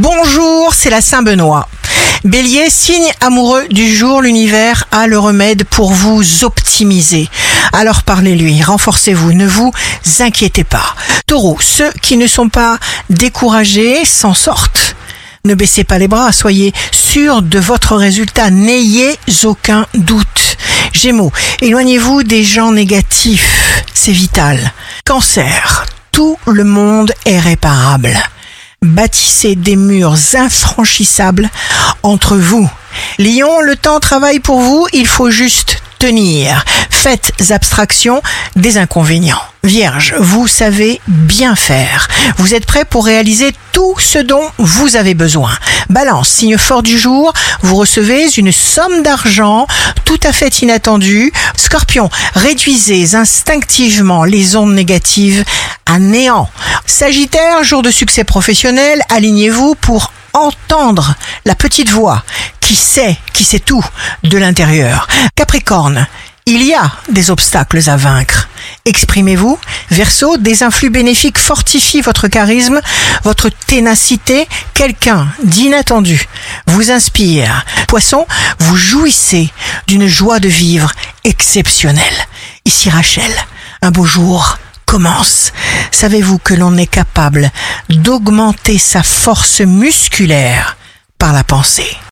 Bonjour, c'est la Saint-Benoît. Bélier, signe amoureux du jour, l'univers a le remède pour vous optimiser. Alors parlez-lui, renforcez-vous, ne vous inquiétez pas. Taureau, ceux qui ne sont pas découragés s'en sortent. Ne baissez pas les bras, soyez sûr de votre résultat, n'ayez aucun doute. Gémeaux, éloignez-vous des gens négatifs, c'est vital. Cancer, tout le monde est réparable. Bâtissez des murs infranchissables entre vous. Lion, le temps travaille pour vous, il faut juste tenir. Faites abstraction des inconvénients. Vierge, vous savez bien faire. Vous êtes prêt pour réaliser tout ce dont vous avez besoin. Balance, signe fort du jour, vous recevez une somme d'argent tout à fait inattendue. Scorpion, réduisez instinctivement les ondes négatives à néant. Sagittaire, jour de succès professionnel, alignez-vous pour entendre la petite voix qui sait, qui sait tout de l'intérieur. Capricorne, il y a des obstacles à vaincre. Exprimez-vous. Verseau, des influx bénéfiques fortifient votre charisme, votre ténacité. Quelqu'un d'inattendu vous inspire. Poisson, vous jouissez d'une joie de vivre exceptionnelle. Ici Rachel, un beau jour commence. Savez-vous que l'on est capable d'augmenter sa force musculaire par la pensée?